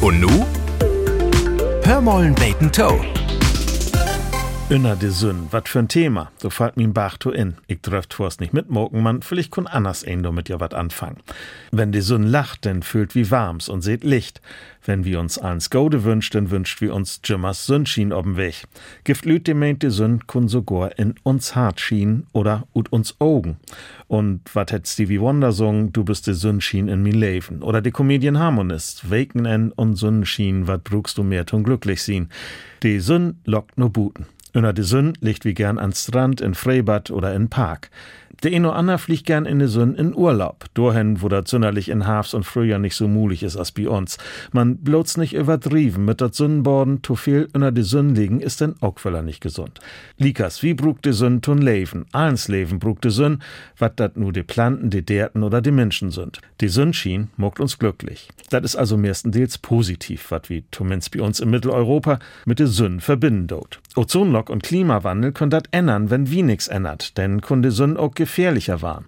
Und nu? Hörmollen Bacon Toe. Inner de Sünn, wat für'n Thema. So fällt mir Bach to in. Ich trefft vor's nicht mitmoken, man, vielleicht kun anders ein damit ja wat anfangen. Wenn die Sünn lacht, dann fühlt wie warms und seht Licht. Wenn wir uns ans Gode wünscht, dann wünscht wir uns Jimmers Sündschien ob'n Weg. Gift lüt de meint die Sünn kun sogar in uns Hart schien oder ut uns Augen. Und wat hätt Stevie Wonder sung, du bist de Sündschien in mi Leben. Oder die Comedian Harmonist, Waken en und Sündschien, wat brugst du mehr tun glücklich sien. Die Sünn lockt nur Buten. Unter de Sünn liegt wie gern an Strand, in Freibad oder in Park. Der Eno Anna fliegt gern in de Sünn in Urlaub, dorhin, wo dat zünderlich in Herbst und Frühjahr nicht so mulig is als bei uns. Man bloß nicht übertrieben mit dat Sünnborden, to viel unter de Sünn liegen, ist denn auch wieder nicht gesund. Likas, wie brug de Sünn tun leben? Eins leben brug de Sünn, wat dat nu de Planten, de Derten oder de Menschen sind. Die Sünn schien uns glücklich. Dat is also mestendeels positiv, wat wie zumindest bei uns in Mitteleuropa mit de Sünn verbinden dort. Ozonlock und Klimawandel können dat ändern, wenn wie nix ändert, denn kunde Sünn auch gefährlicher war.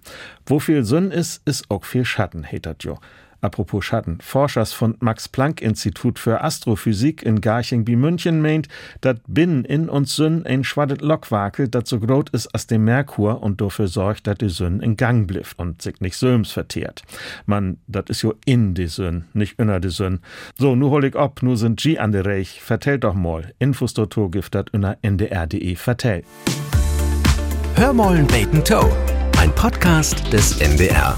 Wo viel Sünn ist, ist auch viel Schatten, hetet jo. Apropos Schatten. Forschers von Max-Planck-Institut für Astrophysik in Garching bei München meint, dat binnen in uns Sünn ein schwaddet Lok wakelt, dat so groß ist als dem Merkur und dafür sorgt, dat die Sünn in Gang blifft und sich nicht Söms verteert. Man, dat is jo in die Sünn, nicht inner die Sünn. So, nu hol ich ob, nu sind G an der Reich. Vertellt doch mal. Infos dazu gift dat inner ndr.de vertell. Hörmollen Bacon Toe. Ein Podcast des NDR.